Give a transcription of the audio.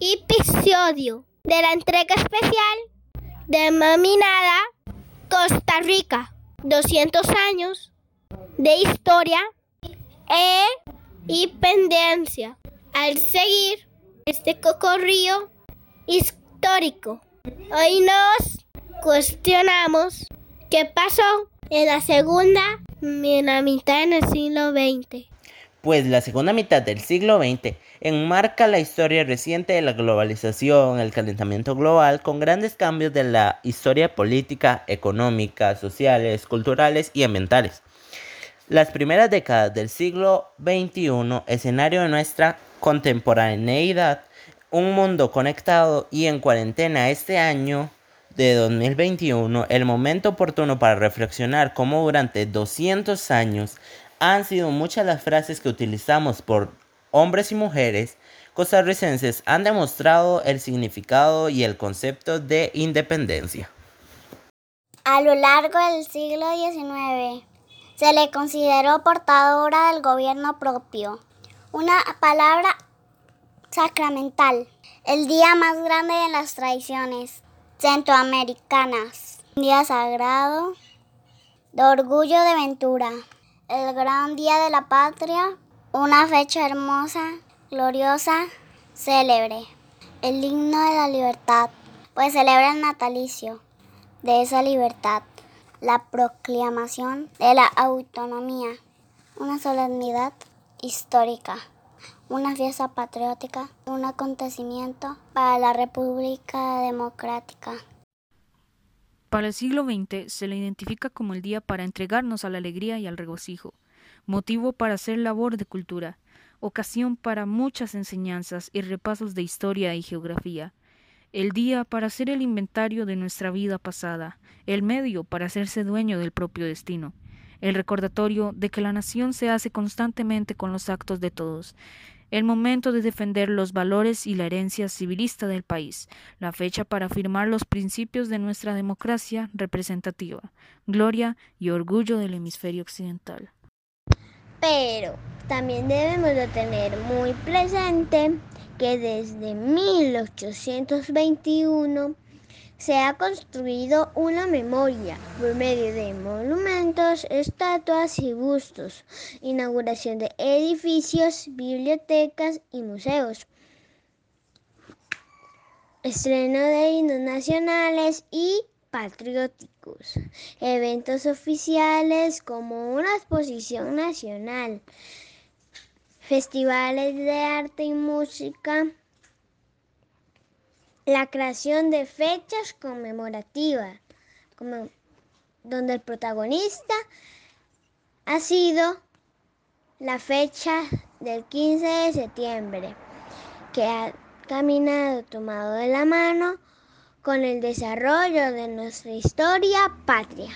episodio de la entrega especial denominada Costa Rica, 200 años de historia e independencia. Al seguir este cocorrío histórico, hoy nos cuestionamos qué pasó en la segunda mitad del siglo XX pues la segunda mitad del siglo XX enmarca la historia reciente de la globalización, el calentamiento global, con grandes cambios de la historia política, económica, sociales, culturales y ambientales. Las primeras décadas del siglo XXI, escenario de nuestra contemporaneidad, un mundo conectado y en cuarentena este año de 2021, el momento oportuno para reflexionar cómo durante 200 años han sido muchas las frases que utilizamos por hombres y mujeres costarricenses han demostrado el significado y el concepto de independencia. A lo largo del siglo XIX se le consideró portadora del gobierno propio, una palabra sacramental, el día más grande de las tradiciones centroamericanas, un día sagrado de orgullo de ventura el gran día de la patria, una fecha hermosa, gloriosa, célebre, el himno de la libertad, pues celebra el natalicio de esa libertad, la proclamación de la autonomía, una solemnidad histórica, una fiesta patriótica, un acontecimiento para la República Democrática. Para el siglo XX se le identifica como el día para entregarnos a la alegría y al regocijo, motivo para hacer labor de cultura, ocasión para muchas enseñanzas y repasos de historia y geografía, el día para hacer el inventario de nuestra vida pasada, el medio para hacerse dueño del propio destino, el recordatorio de que la nación se hace constantemente con los actos de todos, el momento de defender los valores y la herencia civilista del país, la fecha para afirmar los principios de nuestra democracia representativa, gloria y orgullo del hemisferio occidental. Pero también debemos de tener muy presente que desde 1821 se ha construido una memoria por medio de monumentos, estatuas y bustos, inauguración de edificios, bibliotecas y museos, estreno de himnos nacionales y patrióticos, eventos oficiales como una exposición nacional, festivales de arte y música, la creación de fechas conmemorativas, donde el protagonista ha sido la fecha del 15 de septiembre, que ha caminado tomado de la mano con el desarrollo de nuestra historia patria.